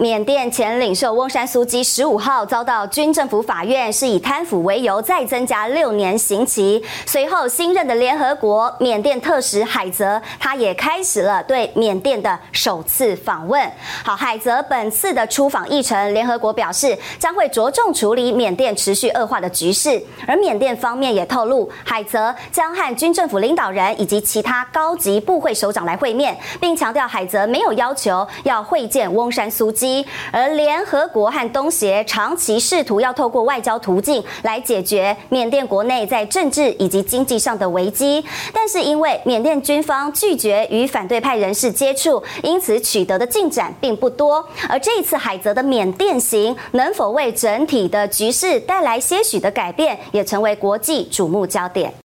缅甸前领袖翁山苏姬十五号遭到军政府法院是以贪腐为由再增加六年刑期。随后，新任的联合国缅甸特使海泽他也开始了对缅甸的首次访问。好，海泽本次的出访议程，联合国表示将会着重处理缅甸持续恶化的局势。而缅甸方面也透露，海泽将和军政府领导人以及其他高级部会首长来会面，并强调海泽没有要求要会见翁山苏而联合国和东协长期试图要透过外交途径来解决缅甸国内在政治以及经济上的危机，但是因为缅甸军方拒绝与反对派人士接触，因此取得的进展并不多。而这一次海泽的缅甸行能否为整体的局势带来些许的改变，也成为国际瞩目焦点。